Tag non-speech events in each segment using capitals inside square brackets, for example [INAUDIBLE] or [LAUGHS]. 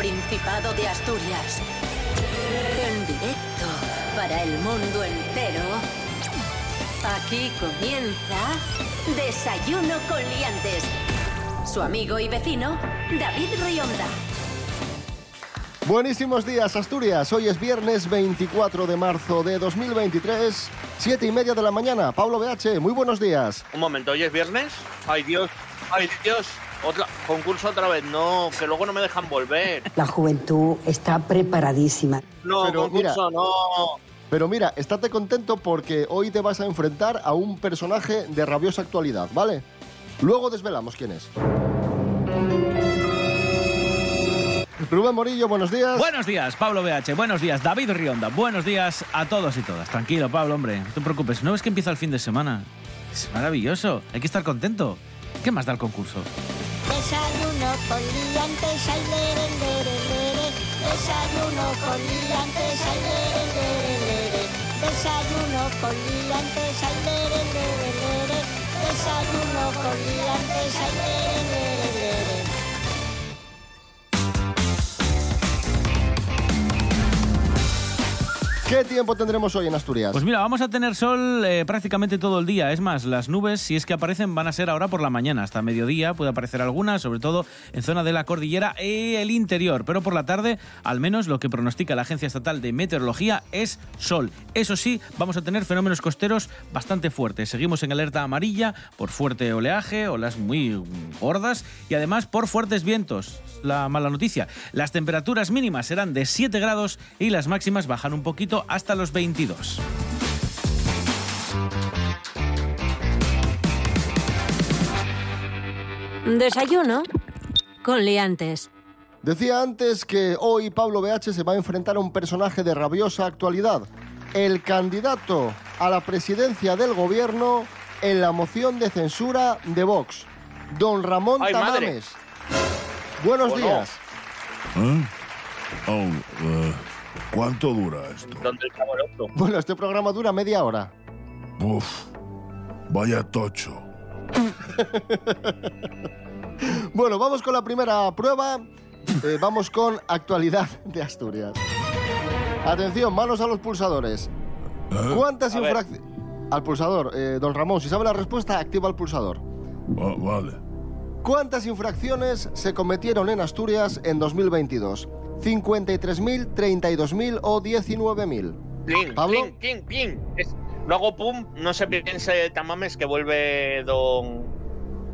Principado de Asturias. En directo para el mundo entero. Aquí comienza Desayuno con Liantes. Su amigo y vecino, David Rionda. Buenísimos días, Asturias. Hoy es viernes 24 de marzo de 2023, siete y media de la mañana. Pablo BH, muy buenos días. Un momento, ¿hoy es viernes? ¡Ay, Dios! ¡Ay, Dios! Otra, concurso otra vez, no, que luego no me dejan volver. La juventud está preparadísima. No, Pero concurso, no. Pero mira, estate contento porque hoy te vas a enfrentar a un personaje de rabiosa actualidad, ¿vale? Luego desvelamos quién es. Rubén Morillo, buenos días. Buenos días, Pablo BH. Buenos días, David Rionda. Buenos días a todos y todas. Tranquilo, Pablo, hombre. No te preocupes. ¿No ves que empieza el fin de semana? Es maravilloso. Hay que estar contento. ¿Qué más da el concurso? Desayuno con liantes, ay, lere, lere, lere. Desayuno con liantes, ay, lere, lere, lere. Desayuno con liantes, ay, lere, lere. Desayuno con liantes, ay. ¿Qué tiempo tendremos hoy en Asturias? Pues mira, vamos a tener sol eh, prácticamente todo el día. Es más, las nubes, si es que aparecen, van a ser ahora por la mañana. Hasta mediodía puede aparecer alguna, sobre todo en zona de la cordillera y el interior. Pero por la tarde, al menos lo que pronostica la Agencia Estatal de Meteorología es sol. Eso sí, vamos a tener fenómenos costeros bastante fuertes. Seguimos en alerta amarilla por fuerte oleaje, olas muy gordas y además por fuertes vientos. La mala noticia. Las temperaturas mínimas serán de 7 grados y las máximas bajan un poquito hasta los 22. Desayuno con Liantes. Decía antes que hoy Pablo BH se va a enfrentar a un personaje de rabiosa actualidad. El candidato a la presidencia del gobierno en la moción de censura de Vox, don Ramón ¡Ay! Tamames. Buenos días. ¿Eh? Oh, eh, ¿Cuánto dura esto? ¿Dónde el saboroso? Bueno, este programa dura media hora. Uf, vaya tocho. [LAUGHS] Bueno, vamos con la primera prueba. Eh, vamos con actualidad de Asturias. Atención, manos a los pulsadores. ¿Eh? ¿Cuántas infracciones... Al pulsador, eh, don Ramón, si sabe la respuesta, activa el pulsador. Va- vale. ¿Cuántas infracciones se cometieron en Asturias en 2022? ¿53.000, 32.000 o 19.000? Plin, ¿Pablo? plin, plin, plin. Luego, pum, no se piense Tamames que vuelve don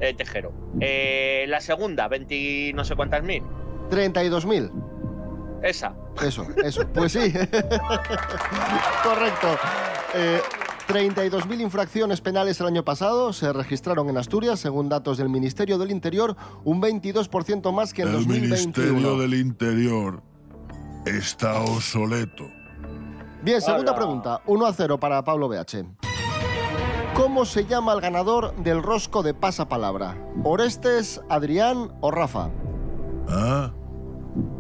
eh, Tejero. Eh, la segunda, 20 no sé cuántas mil. 32.000. Esa. Eso, eso. Pues sí. [LAUGHS] [LAUGHS] Correcto. Eh, 32.000 infracciones penales el año pasado se registraron en Asturias, según datos del Ministerio del Interior, un 22% más que en El 2021. Ministerio del Interior está obsoleto. Bien, segunda Hola. pregunta. 1 a 0 para Pablo BH. ¿Cómo se llama el ganador del rosco de pasapalabra? ¿Orestes, Adrián o Rafa? ¿Ah?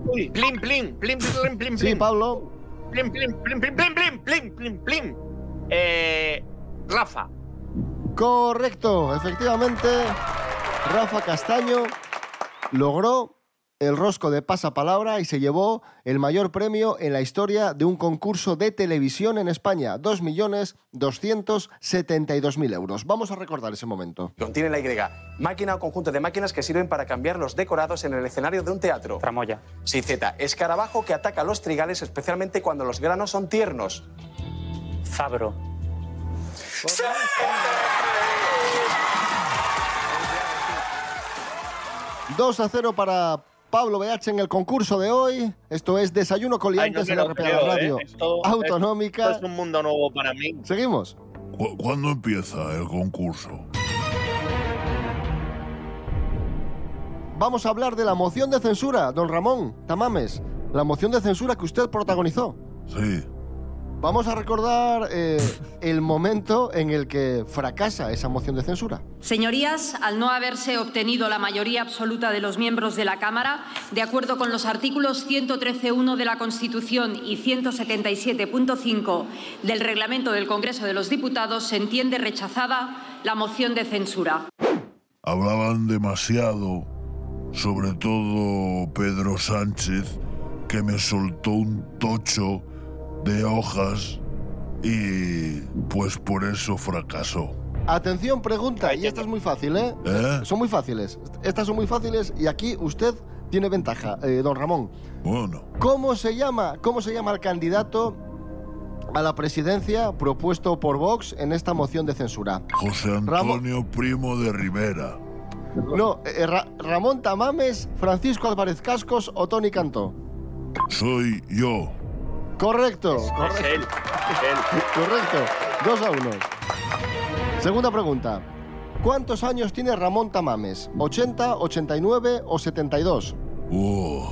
Uy, plin, plin, plin, plin, plin, Sí, plin. Pablo. Plin, plin, plin, plin, plin, plin, plin, plin, plin. Eh, Rafa. Correcto, efectivamente. Rafa Castaño logró el rosco de pasapalabra y se llevó el mayor premio en la historia de un concurso de televisión en España, 2.272.000 euros. Vamos a recordar ese momento. Contiene la Y, máquina o conjunto de máquinas que sirven para cambiar los decorados en el escenario de un teatro. Tramoya. Sí, Z, escarabajo que ataca los trigales especialmente cuando los granos son tiernos. Fabro. 2 a 0 para Pablo BH en el concurso de hoy. Esto es Desayuno Ay, no Coliantes en la RPA creo, Radio ¿eh? Esto- Autonómica. Esto es un mundo nuevo para mí. Seguimos. ¿Cu- ¿Cuándo empieza el concurso? Vamos a hablar de la moción de censura, don Ramón Tamames. La moción de censura que usted protagonizó. Sí. Vamos a recordar eh, el momento en el que fracasa esa moción de censura. Señorías, al no haberse obtenido la mayoría absoluta de los miembros de la Cámara, de acuerdo con los artículos 113.1 de la Constitución y 177.5 del Reglamento del Congreso de los Diputados, se entiende rechazada la moción de censura. Hablaban demasiado sobre todo Pedro Sánchez, que me soltó un tocho de hojas y pues por eso fracasó. Atención, pregunta, y esta es muy fácil, ¿eh? ¿Eh? Son muy fáciles. Estas son muy fáciles y aquí usted tiene ventaja, eh, don Ramón. Bueno, ¿Cómo se llama? ¿Cómo se llama el candidato a la presidencia propuesto por Vox en esta moción de censura? José Antonio Primo de Rivera. No, eh, Ra- Ramón Tamames, Francisco Álvarez Cascos o Tony Cantó. Soy yo. Correcto, Es correcto. él. Es él. Correcto. Dos a uno. Segunda pregunta. ¿Cuántos años tiene Ramón Tamames? ¿80, 89 o 72? Uh,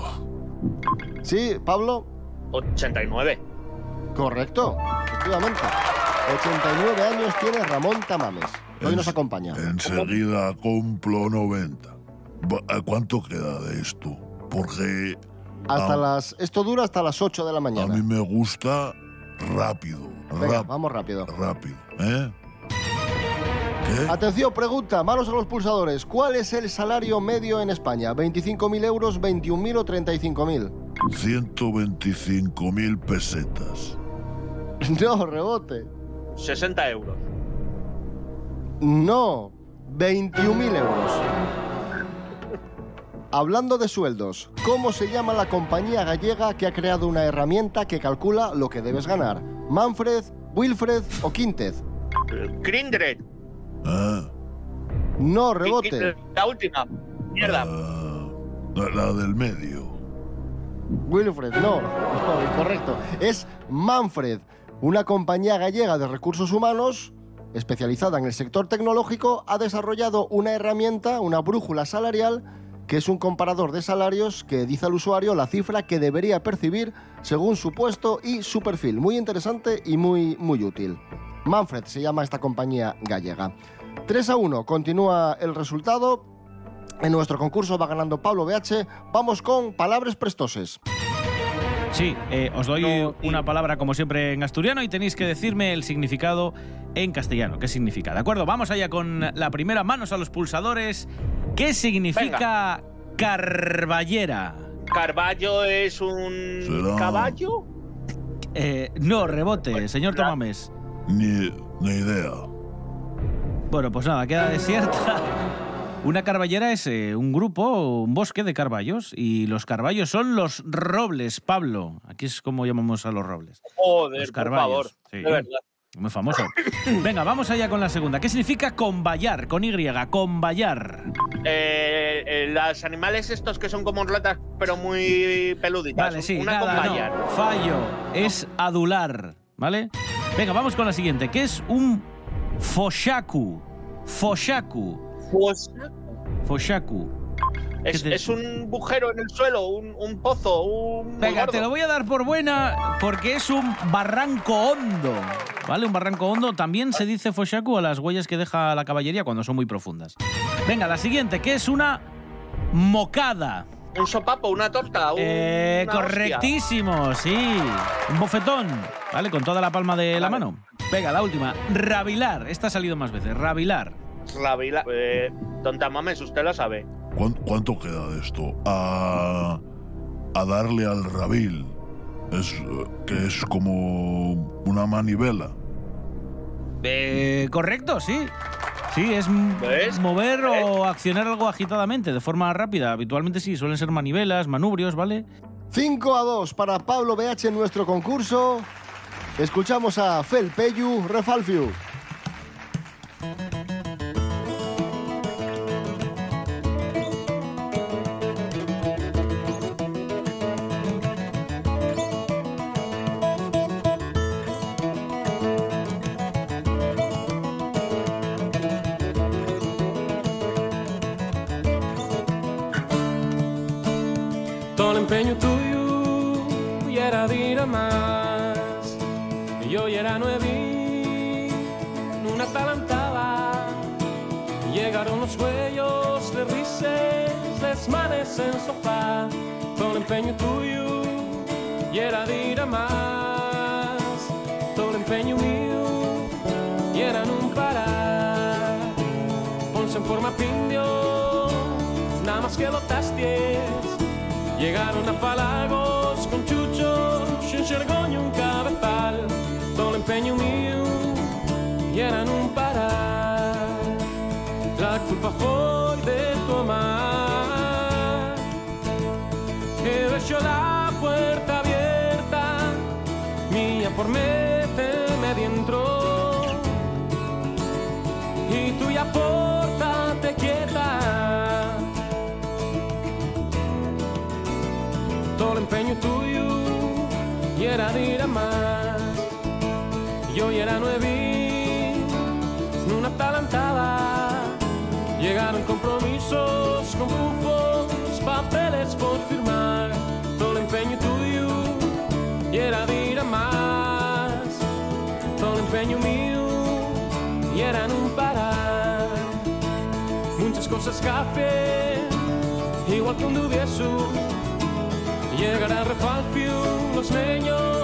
Sí, Pablo. 89. Correcto, efectivamente. 89 años tiene Ramón Tamames. Hoy nos acompaña. Enseguida cumplo 90. Va- ¿A cuánto queda de esto? Porque Hasta ah, las. Esto dura hasta las 8 de la a mañana. mí me gusta rápido. Venga, rap- vamos rápido. rápido. ¿Eh? ¿Qué? Atención, pregunta, manos a los pulsadores. ¿Cuál es el salario medio en España? ¿25.000 euros, 21.000 o 35.000? 125.000 pesetas. [LAUGHS] No, rebote. 60 euros. No, 21.000 euros. Hablando de sueldos, ¿cómo se llama la compañía gallega que ha creado una herramienta que calcula lo que debes ganar? ¿Manfred, Wilfred o Quintez? Grindred. ¿Eh? No, rebote. La última. Mierda. Ah, la, la del medio. Wilfred, no, no, incorrecto. Es Manfred, una compañía gallega de recursos humanos especializada en el sector tecnológico, ha desarrollado una herramienta, una brújula salarial, que es un comparador de salarios que dice al usuario la cifra que debería percibir según su puesto y su perfil. Muy interesante y muy, muy útil. Manfred se llama esta compañía gallega. 3 a 1, continúa el resultado. En nuestro concurso va ganando Pablo BH. Vamos con palabras prestoses. Sí, eh, os doy No, una palabra como siempre en asturiano y tenéis que decirme el significado en castellano. ¿Qué significa? ¿De acuerdo? Vamos allá con la primera. Manos a los pulsadores. ¿Qué significa carballera? Carballo es un Será- caballo. Eh, no, rebote, señor Tomames. Ni, ni idea. Bueno, pues nada, queda desierta. [LAUGHS] Una carballera es eh, un grupo, un bosque de carballos, y los carballos son los robles, Pablo. Aquí es como llamamos a los robles. Joder, Los por favor. sí. De verdad. Muy famoso. Venga, vamos allá con la segunda. ¿Qué significa convallar? Con Y, convallar. Eh, eh, los animales estos que son como ratas, pero muy peluditas. Vale, sí, Una nada, no. Fallo. Es adular, ¿vale? Venga, vamos con la siguiente. ¿Qué es un foshaku? Foshaku. Pues Foshaku. Es, ¿Qué te- es un bujero en el suelo, un, un pozo, un. Venga, te lo voy a dar por buena porque es un barranco hondo. ¿Vale? Un barranco hondo. También se dice foshaku a las huellas que deja la caballería cuando son muy profundas. Venga, la siguiente, ¿qué es una mocada? Un sopapo, una torta. Un, Eh, una hostia. correctísimo, sí. Un bofetón, ¿vale? Con toda la palma de la mano. Venga, la última. Rabilar. Esta ha salido más veces. Rabilar. Rabila- eh, don Tamames, usted lo sabe. ¿Cuán- ¿Cuánto queda de esto? A, a darle al rabil. Es, eh, que es como una manivela. Eh, correcto, sí. Sí, es mover o accionar algo agitadamente, de forma rápida. Habitualmente sí, suelen ser manivelas, manubrios, ¿vale? 5 a 2 para Pablo BH en nuestro concurso. Escuchamos a Fel Peyu Refalfiu. Empeño tuyo y era dir a más. Y yo ya era nuevi, una talantada. Llegaron los cuellos de rises, desmanes en sofá. Todo el empeño tuyo y era dir a más. Todo el empeño mío y era un parar. Ponse en forma pindio, nada más que botasties. Llegaron a Falagos con chuchos, un xergoño un cabezal. El empeño mío y eran un parar. La culpa fue de tu amar. He la puerta abierta, mía por méteme y eran un parar. Muchas cosas café, igual que un dubieso. Llegará refalfio, los leños,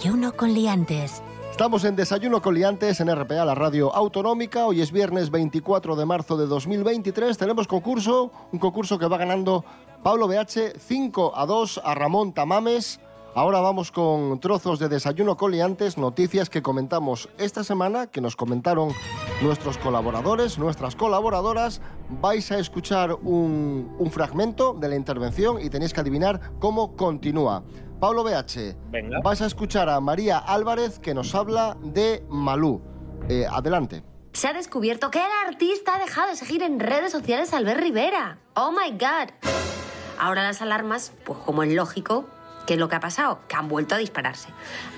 Desayuno con liantes. Estamos en Desayuno con Liantes en RPA, la radio autonómica. Hoy es viernes 24 de marzo de 2023. Tenemos concurso, un concurso que va ganando Pablo BH 5 a 2 a Ramón Tamames. Ahora vamos con trozos de Desayuno con Liantes, noticias que comentamos esta semana, que nos comentaron nuestros colaboradores, nuestras colaboradoras. Vais a escuchar un, un fragmento de la intervención y tenéis que adivinar cómo continúa. Pablo BH, Venga. vas a escuchar a María Álvarez que nos habla de Malú. Eh, adelante. Se ha descubierto que el artista ha dejado de seguir en redes sociales a Albert Rivera. ¡Oh, my God! Ahora las alarmas, pues como es lógico, ¿qué es lo que ha pasado? Que han vuelto a dispararse.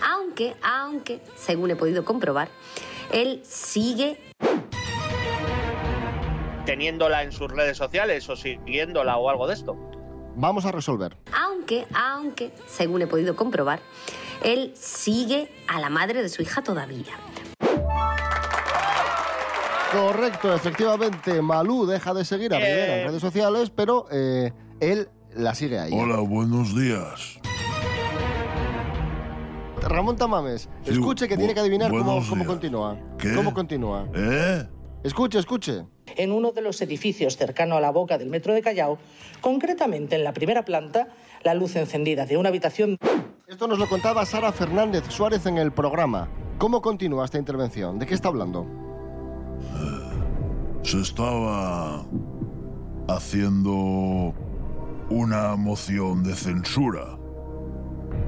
Aunque, aunque, según he podido comprobar, él sigue Teniéndola en sus redes sociales o siguiéndola o algo de esto. Vamos a resolver. Aunque, aunque, según he podido comprobar, él sigue a la madre de su hija todavía. Correcto, efectivamente, Malú deja de seguir a. Rivera en redes sociales, pero eh, él la sigue ahí. Hola, buenos días. Ramón Tamames, Sí, escuche que tiene que adivinar cómo, cómo continúa. ¿Qué? ¿Cómo continúa? ¿Eh? Escuche, escuche. En uno de los edificios cercano a la boca del metro de Callao, concretamente en la primera planta, la luz encendida de una habitación. Esto nos lo contaba Sara Fernández Suárez en el programa. ¿Cómo continúa esta intervención? ¿De qué está hablando? Se estaba haciendo una moción de censura.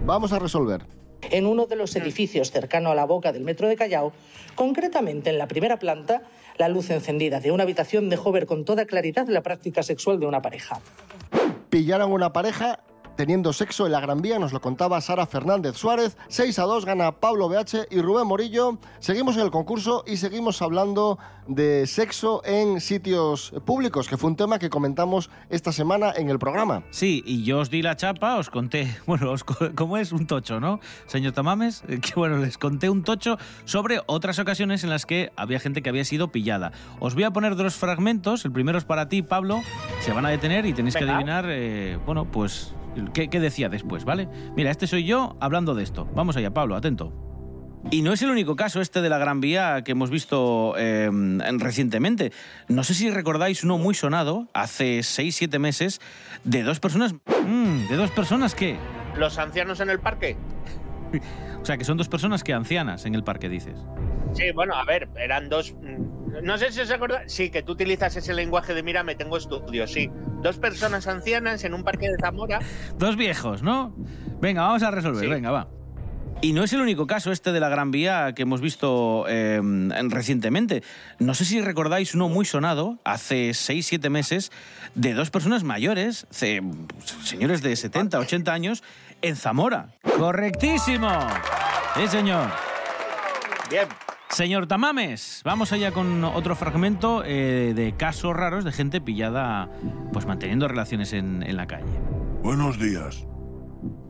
Vamos a resolver. En uno de los edificios cercano a la boca del metro de Callao, concretamente en la primera planta, la luz encendida de una habitación dejó ver con toda claridad la práctica sexual de una pareja. Pillaron una pareja teniendo sexo en la Gran Vía, nos lo contaba Sara Fernández Suárez. 6 a 2 gana Pablo BH y Rubén Morillo. Seguimos en el concurso y seguimos hablando de sexo en sitios públicos, que fue un tema que comentamos esta semana en el programa. Sí, y yo os di la chapa, os conté, [LAUGHS] bueno, os ¿cómo es? Un tocho, ¿no? Señor Tamames, Eh, que bueno, les conté un tocho sobre otras ocasiones en las que había gente que había sido pillada. Os voy a poner dos fragmentos, el primero es para ti, Pablo, se van a detener y tenéis que adivinar, eh, bueno, pues, ¿qué, qué decía después, ¿vale? Mira, este soy yo hablando de esto. Vamos allá, Pablo, atento. Y no es el único caso este de la Gran Vía que hemos visto eh, en- recientemente. No sé si recordáis uno muy sonado, hace 6-7 meses, de dos personas... Mm, ¿De dos personas qué? ¿Los ancianos en el parque? [LAUGHS] O sea, que son dos personas que ancianas en el parque, dices. Sí, bueno, a ver, eran dos. No sé si os acordáis. Sí, que tú utilizas ese lenguaje de mira, me tengo estudio, sí. Dos personas ancianas en un parque de Zamora. Dos viejos, ¿no? Venga, vamos a resolver, Sí. venga, va. Y no es el único caso este de la Gran Vía que hemos visto eh, en- recientemente. No sé si recordáis uno muy sonado, hace 6-7 meses, de dos personas mayores, señores de 70, 80 años, en Zamora. ¡Correctísimo! Sí, señor. Bien. Señor Tamames, vamos allá con otro fragmento eh, de casos raros de gente pillada pues manteniendo relaciones en, en la calle. Buenos días.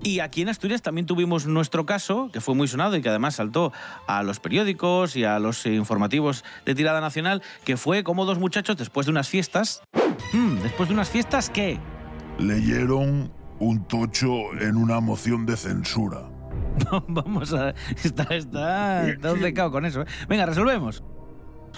Y aquí en Asturias también tuvimos nuestro caso, que fue muy sonado y que además saltó a los periódicos y a los informativos de tirada nacional, que fue como dos muchachos después de unas fiestas. Hmm, después de unas fiestas, ¿qué? Leyeron un tocho en una moción de censura. [LAUGHS] Vamos a. Está, está, está con eso. ¿eh? Venga, resolvemos.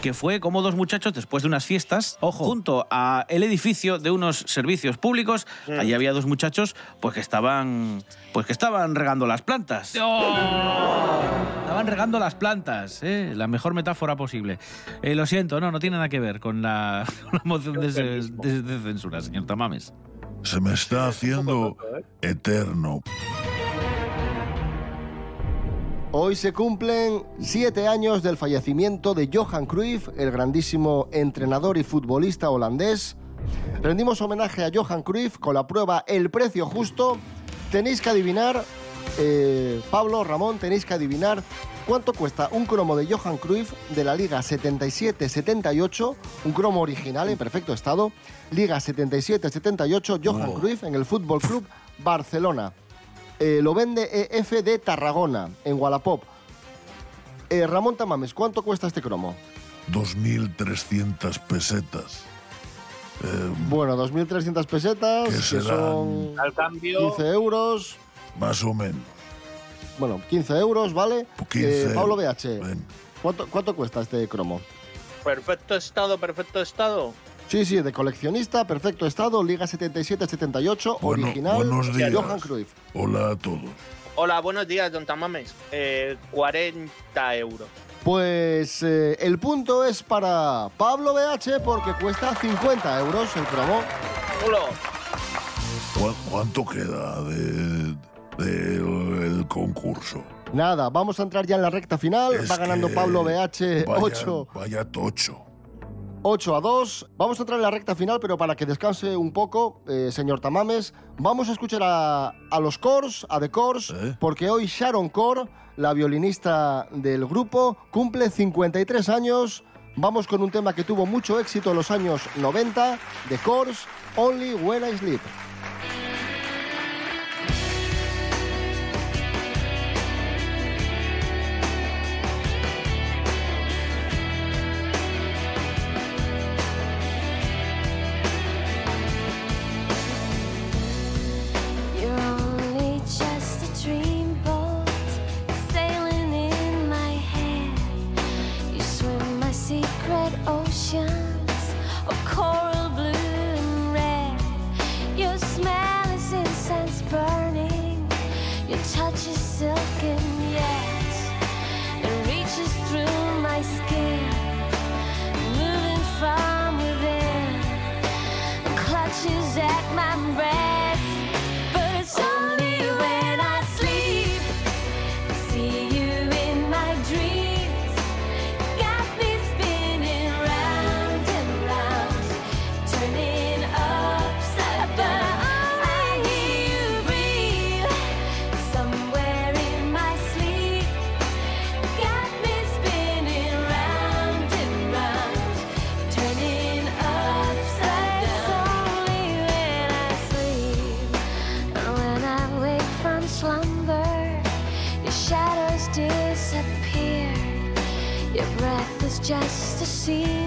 Que fue como dos muchachos después de unas fiestas, ojo, junto a el edificio de unos servicios públicos, Mm. allí había dos muchachos, pues que estaban, pues que estaban regando las plantas. Estaban regando las plantas, ¿eh? la mejor metáfora posible. Eh, lo siento, no, no tiene nada que ver con la, [LAUGHS] con la moción de, de- de- de censura, señor Tamames. Se me está haciendo eterno. Hoy se cumplen siete años del fallecimiento de Johan Cruyff, el grandísimo entrenador y futbolista holandés. Rendimos homenaje a Johan Cruyff con la prueba El precio justo. Tenéis que adivinar, eh, Pablo, Ramón, tenéis que adivinar cuánto cuesta un cromo de Johan Cruyff de la Liga 77-78, un cromo original en perfecto estado. Liga 77-78, Johan Cruyff en el Fútbol Club Barcelona. Eh, lo vende EF de Tarragona, en Wallapop. Eh, Ramón Tamames, ¿cuánto cuesta este cromo? 2.300 pesetas. Eh, Bueno, 2.300 pesetas, ¿Qué que serán? son Al cambio. 15 euros. más o menos. Bueno, 15 euros, ¿vale? 15 Eh, Pablo BH, Ven. ¿cuánto, ¿cuánto cuesta este cromo? Perfecto estado, perfecto estado. Sí, sí, de coleccionista, perfecto estado, Liga 77-78, Bueno, original, buenos días. Johan Cruyff. Hola a todos. Hola, buenos días, don Tamames. Eh, 40 euros. Pues eh, el punto es para Pablo BH porque cuesta 50 euros el. ¿Cu- ¿Cuánto queda de, de el concurso? Nada, vamos a entrar ya en la recta final. Es Va ganando Pablo BH vaya- 8, Vaya tocho. 8 a 2. Vamos a entrar en la recta final, pero para que descanse un poco, eh, señor Tamames, vamos a escuchar a, a los Cors, a The Cors, ¿Eh? porque hoy Sharon Core, la violinista del grupo, cumple 53 años. Vamos con un tema que tuvo mucho éxito en los años 90, The Cors, Only When I Sleep. Just a sea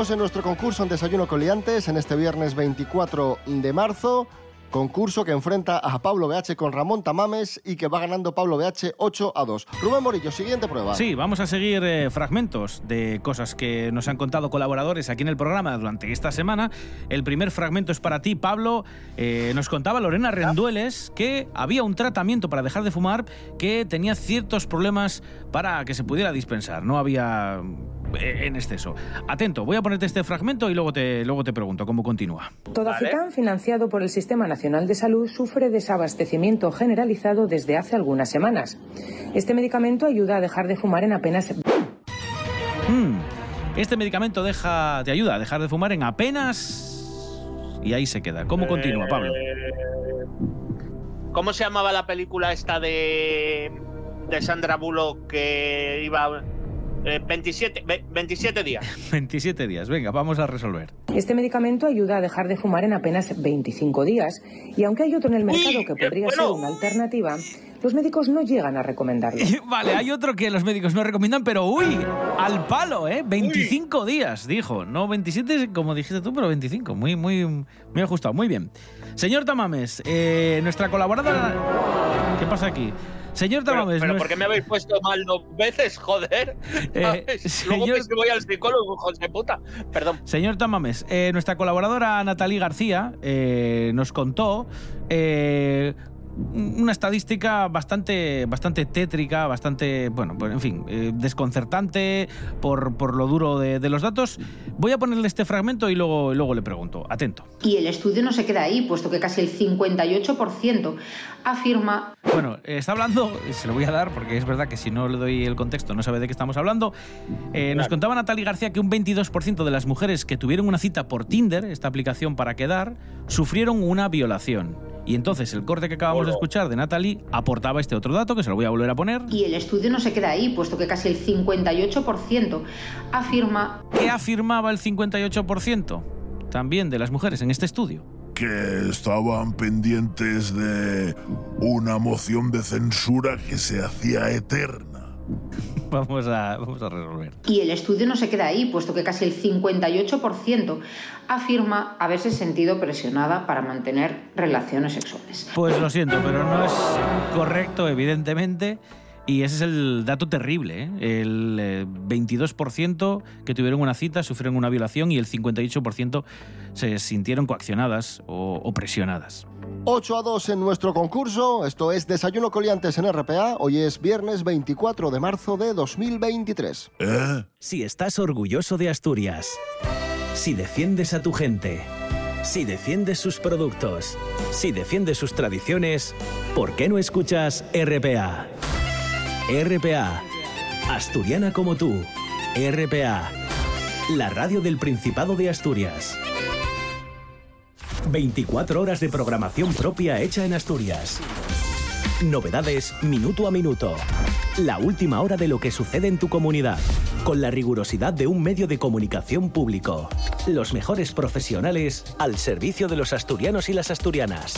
Seguimos en nuestro concurso en Desayuno con Liantes en este viernes 24 de marzo. Concurso que enfrenta a Pablo BH con Ramón Tamames y que va ganando Pablo BH 8 a 2. Rubén Morillo, siguiente prueba. Sí, vamos a seguir eh, fragmentos de cosas que nos han contado colaboradores aquí en el programa durante esta semana. El primer fragmento es para ti, Pablo. Eh, nos contaba Lorena Rendueles que había un tratamiento para dejar de fumar que tenía ciertos problemas para que se pudiera dispensar. No había en exceso. Atento, voy a ponerte este fragmento y luego te, luego te pregunto cómo continúa. Todacican, financiado por el Sistema Nacional de Salud, sufre desabastecimiento generalizado desde hace algunas semanas. Este medicamento ayuda a dejar de fumar en apenas Mm, Este medicamento deja, te ayuda a dejar de fumar en apenas... Y ahí se queda. ¿Cómo continúa, Pablo? Eh, ¿Cómo se llamaba la película esta de, de Sandra Bullock que iba eh, 27, ve- 27 días? [LAUGHS] 27 días. Venga, vamos a resolver. Este medicamento ayuda a dejar de fumar en apenas 25 días y aunque hay otro en el mercado que podría ser una alternativa, los médicos no llegan a recomendarlo. [LAUGHS] Vale, hay otro que los médicos no recomiendan, pero uy, al palo, ¿eh? 25 días, dijo. No 27, como dijiste tú, pero 25. Muy, muy, muy ajustado. Muy bien. Señor Tamames, eh, nuestra colaboradora... ¿Qué pasa aquí? Señor Pero, Tamames... pero nues- ¿por qué me habéis puesto mal dos veces, joder? [LAUGHS] Eh. [LAUGHS] Luego señor- que si voy al psicólogo, hijos de puta. Perdón. Señor Tamames, eh, nuestra colaboradora Natalie García eh, nos contó eh, una estadística bastante, bastante tétrica, bastante, bueno, pues en fin, eh, desconcertante por, por lo duro de, de los datos. Voy a ponerle este fragmento y luego, luego le pregunto. Atento. Y el estudio no se queda ahí, puesto que casi el 58% afirma Bueno, está hablando, se lo voy a dar porque es verdad que si no le doy el contexto no sabe de qué estamos hablando. Eh, Nos contaba Natalie García que un 22% de las mujeres que tuvieron una cita por Tinder, esta aplicación para quedar, sufrieron una violación. Y entonces el corte que acabamos de escuchar de Natalie aportaba este otro dato que se lo voy a volver a poner. Y el estudio no se queda ahí, puesto que casi el 58% afirma ¿Qué afirmaba el 58% también de las mujeres en este estudio? que estaban pendientes de una moción de censura que se hacía eterna. [LAUGHS] Vamos a, vamos a resolver. Y el estudio no se queda ahí, puesto que casi el 58% afirma haberse sentido presionada para mantener relaciones sexuales. Pues lo siento, pero no es correcto, evidentemente. Y ese es el dato terrible. ¿eh? El eh, 22% que tuvieron una cita sufrieron una violación y el 58% se sintieron coaccionadas o, o presionadas. 8 a 2 en nuestro concurso. Esto es Desayuno Coliantes en RPA. Hoy es viernes 24 de marzo de 2023. Si estás orgulloso de Asturias, si defiendes a tu gente, si defiendes sus productos, si defiendes sus tradiciones, ¿por qué no escuchas RPA? RPA, asturiana como tú. RPA, la radio del Principado de Asturias. 24 horas de programación propia hecha en Asturias. Novedades minuto a minuto. La última hora de lo que sucede en tu comunidad. Con la rigurosidad de un medio de comunicación público. Los mejores profesionales al servicio de los asturianos y las asturianas.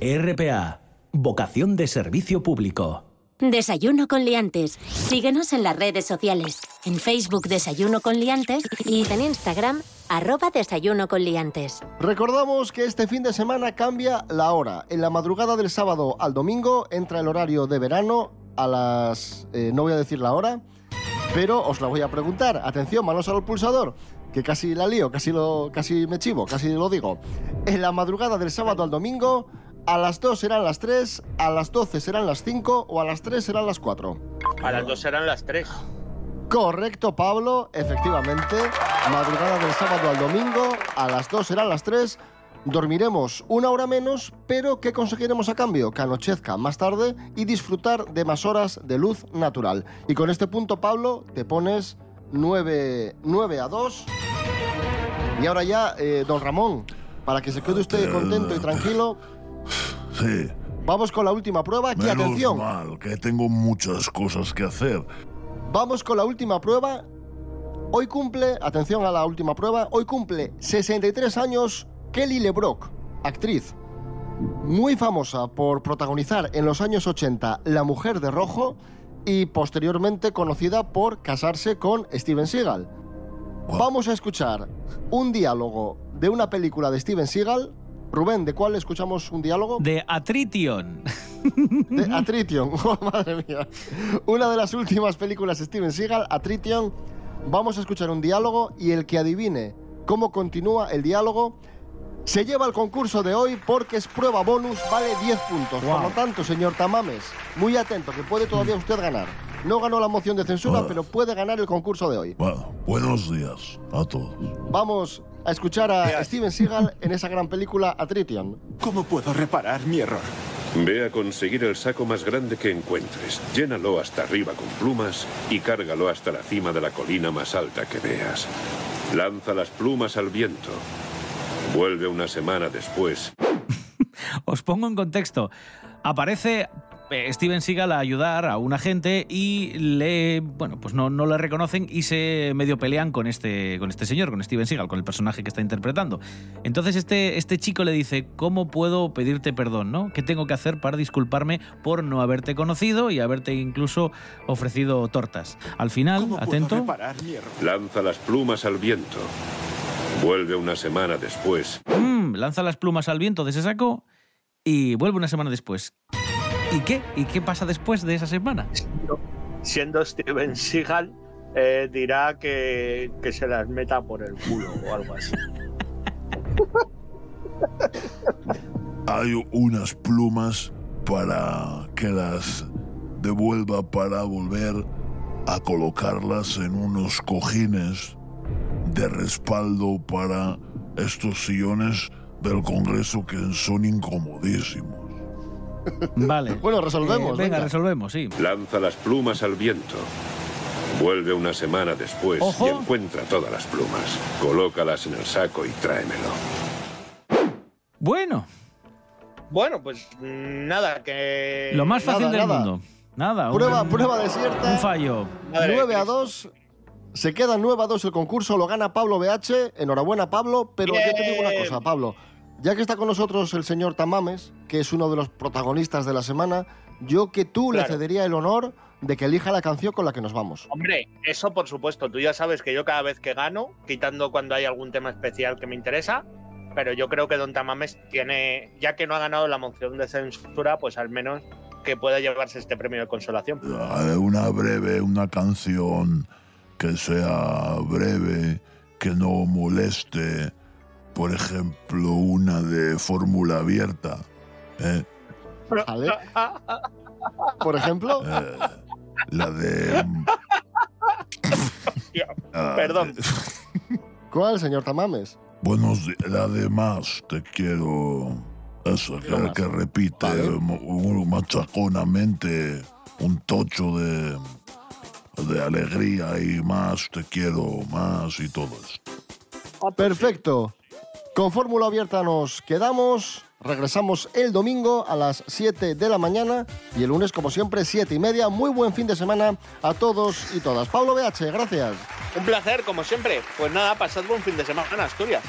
RPA. Vocación de servicio público. Desayuno con liantes. Síguenos en las redes sociales. En Facebook Desayuno con liantes y en Instagram arroba Desayuno con liantes. Recordamos que este fin de semana cambia la hora. En la madrugada del sábado al domingo entra el horario de verano a las... eh, no voy a decir la hora, pero os la voy a preguntar. Atención, manos al pulsador, que casi la lío, casi, lo, casi me chivo, casi lo digo. En la madrugada del sábado al domingo, a las 2 serán las 3, a las 12 serán las 5 o a las 3 serán las 4. A las dos eran las tres. Correcto, Pablo, efectivamente. Madrugada del sábado al domingo, a las 2 serán las 3. Dormiremos una hora menos, pero ¿qué conseguiremos a cambio? Que anochezca más tarde y disfrutar de más horas de luz natural. Y con este punto, Pablo, te pones 9, 9 a 2. Y ahora ya, eh, don Ramón, para que se quede usted contento y tranquilo, Sí, vamos con la última prueba. Menos atención. mal, que tengo muchas cosas que hacer. Vamos con la última prueba. Hoy cumple, atención a la última prueba, hoy cumple 63 años Kelly LeBrock, actriz. Muy famosa por protagonizar en los años 80 La Mujer de Rojo y posteriormente conocida por casarse con Steven Seagal. Vamos a escuchar un diálogo de una película de Steven Seagal. Rubén, ¿de cuál escuchamos un diálogo? De Atrition. De Atrition. [LAUGHS] Oh, madre mía. Una de las últimas películas de Steven Seagal, Atrition. Vamos a escuchar un diálogo y el que adivine cómo continúa el diálogo se lleva el concurso de hoy porque es prueba bonus, vale 10 puntos. Por lo tanto, señor Tamames, muy atento, que puede todavía usted ganar. No ganó la moción de censura, pero puede ganar el concurso de hoy. Bueno, buenos días a todos. Vamos a escuchar a Steven Seagal en esa gran película Atrition. ¿Cómo puedo reparar mi error? Ve a conseguir el saco más grande que encuentres, llénalo hasta arriba con plumas y cárgalo hasta la cima de la colina más alta que veas. Lanza las plumas al viento. Vuelve una semana después. [LAUGHS] Os pongo en contexto. Aparece Steven Seagal a ayudar a un agente y le, bueno, pues no, no le reconocen y se medio pelean con este, con este señor, con Steven Seagal, con el personaje que está interpretando. Entonces este, este chico le dice, ¿cómo puedo pedirte perdón? ¿no? ¿Qué tengo que hacer para disculparme por no haberte conocido y haberte incluso ofrecido tortas? Al final, atento, Lanza las plumas al viento. Vuelve una semana después. mm, lanza las plumas al viento de ese saco y vuelve una semana después. ¿Y qué? ¿Y qué pasa después de esa semana? Siendo Steven Seagal, eh, dirá que, que se las meta por el culo o algo así. [LAUGHS] Hay unas plumas para que las devuelva para volver a colocarlas en unos cojines de respaldo para estos sillones del Congreso que son incomodísimos. Vale. [LAUGHS] Bueno, resolvemos. Eh, venga, venga. resolvemos, sí. Lanza las plumas al viento. Vuelve una semana después Ojo. y encuentra todas las plumas. Colócalas en el saco y tráemelo. Bueno, Bueno, pues nada, que. lo más fácil nada, del nada. mundo. Nada. Prueba, un, prueba desierta. un fallo. Madre 9 a Cristo. 2. Se queda 9 a 2 el concurso, lo gana Pablo BH. Enhorabuena, Pablo. Pero yo te digo una cosa, Pablo. Ya que está con nosotros el señor Tamames, que es uno de los protagonistas de la semana, yo que tú le cedería el honor de que elija la canción con la que nos vamos. Hombre, eso por supuesto. Tú ya sabes que yo cada vez que gano, quitando cuando hay algún tema especial que me interesa, pero yo creo que Don Tamames tiene, ya que no ha ganado la moción de censura, pues al menos que pueda llevarse este premio de consolación. Una breve, una canción que sea breve, que no moleste. Por ejemplo, una de fórmula abierta. ¿eh? ¿Vale? Por ejemplo, Eh, la de... Ah, Perdón. [LAUGHS] ¿cuál, señor Tamames? Buenos días. La de más te quiero. Eso, que, que repite mo- machaconamente un tocho de, de alegría y más te quiero, más y todo esto. Perfecto. Con fórmula abierta nos quedamos. Regresamos el domingo a las 7 de la mañana y el lunes, como siempre, 7 y media. Muy buen fin de semana a todos y todas. Pablo BH, gracias. Un placer, como siempre. Pues nada, pasad buen fin de semana, Asturias.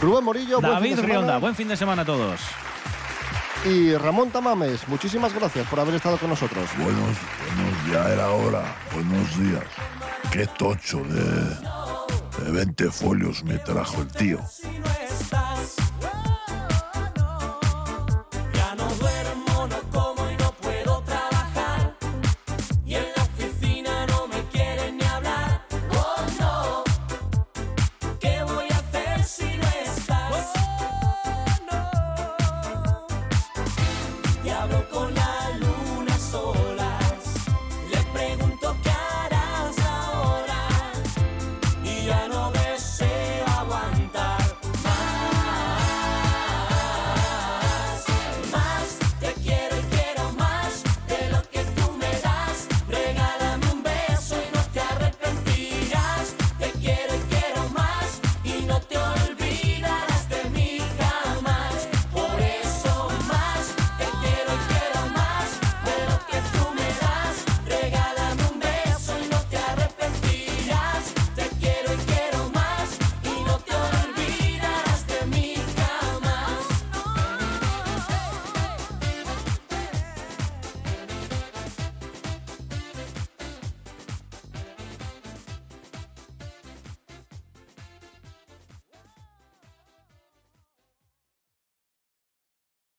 Rubén Morillo, buen fin David de semana. Rionda, buen fin de semana a todos. Y Ramón Tamames, muchísimas gracias por haber estado con nosotros. Buenos, buenos, ya era hora. Buenos días. Qué tocho de, de 20 folios me trajo el tío.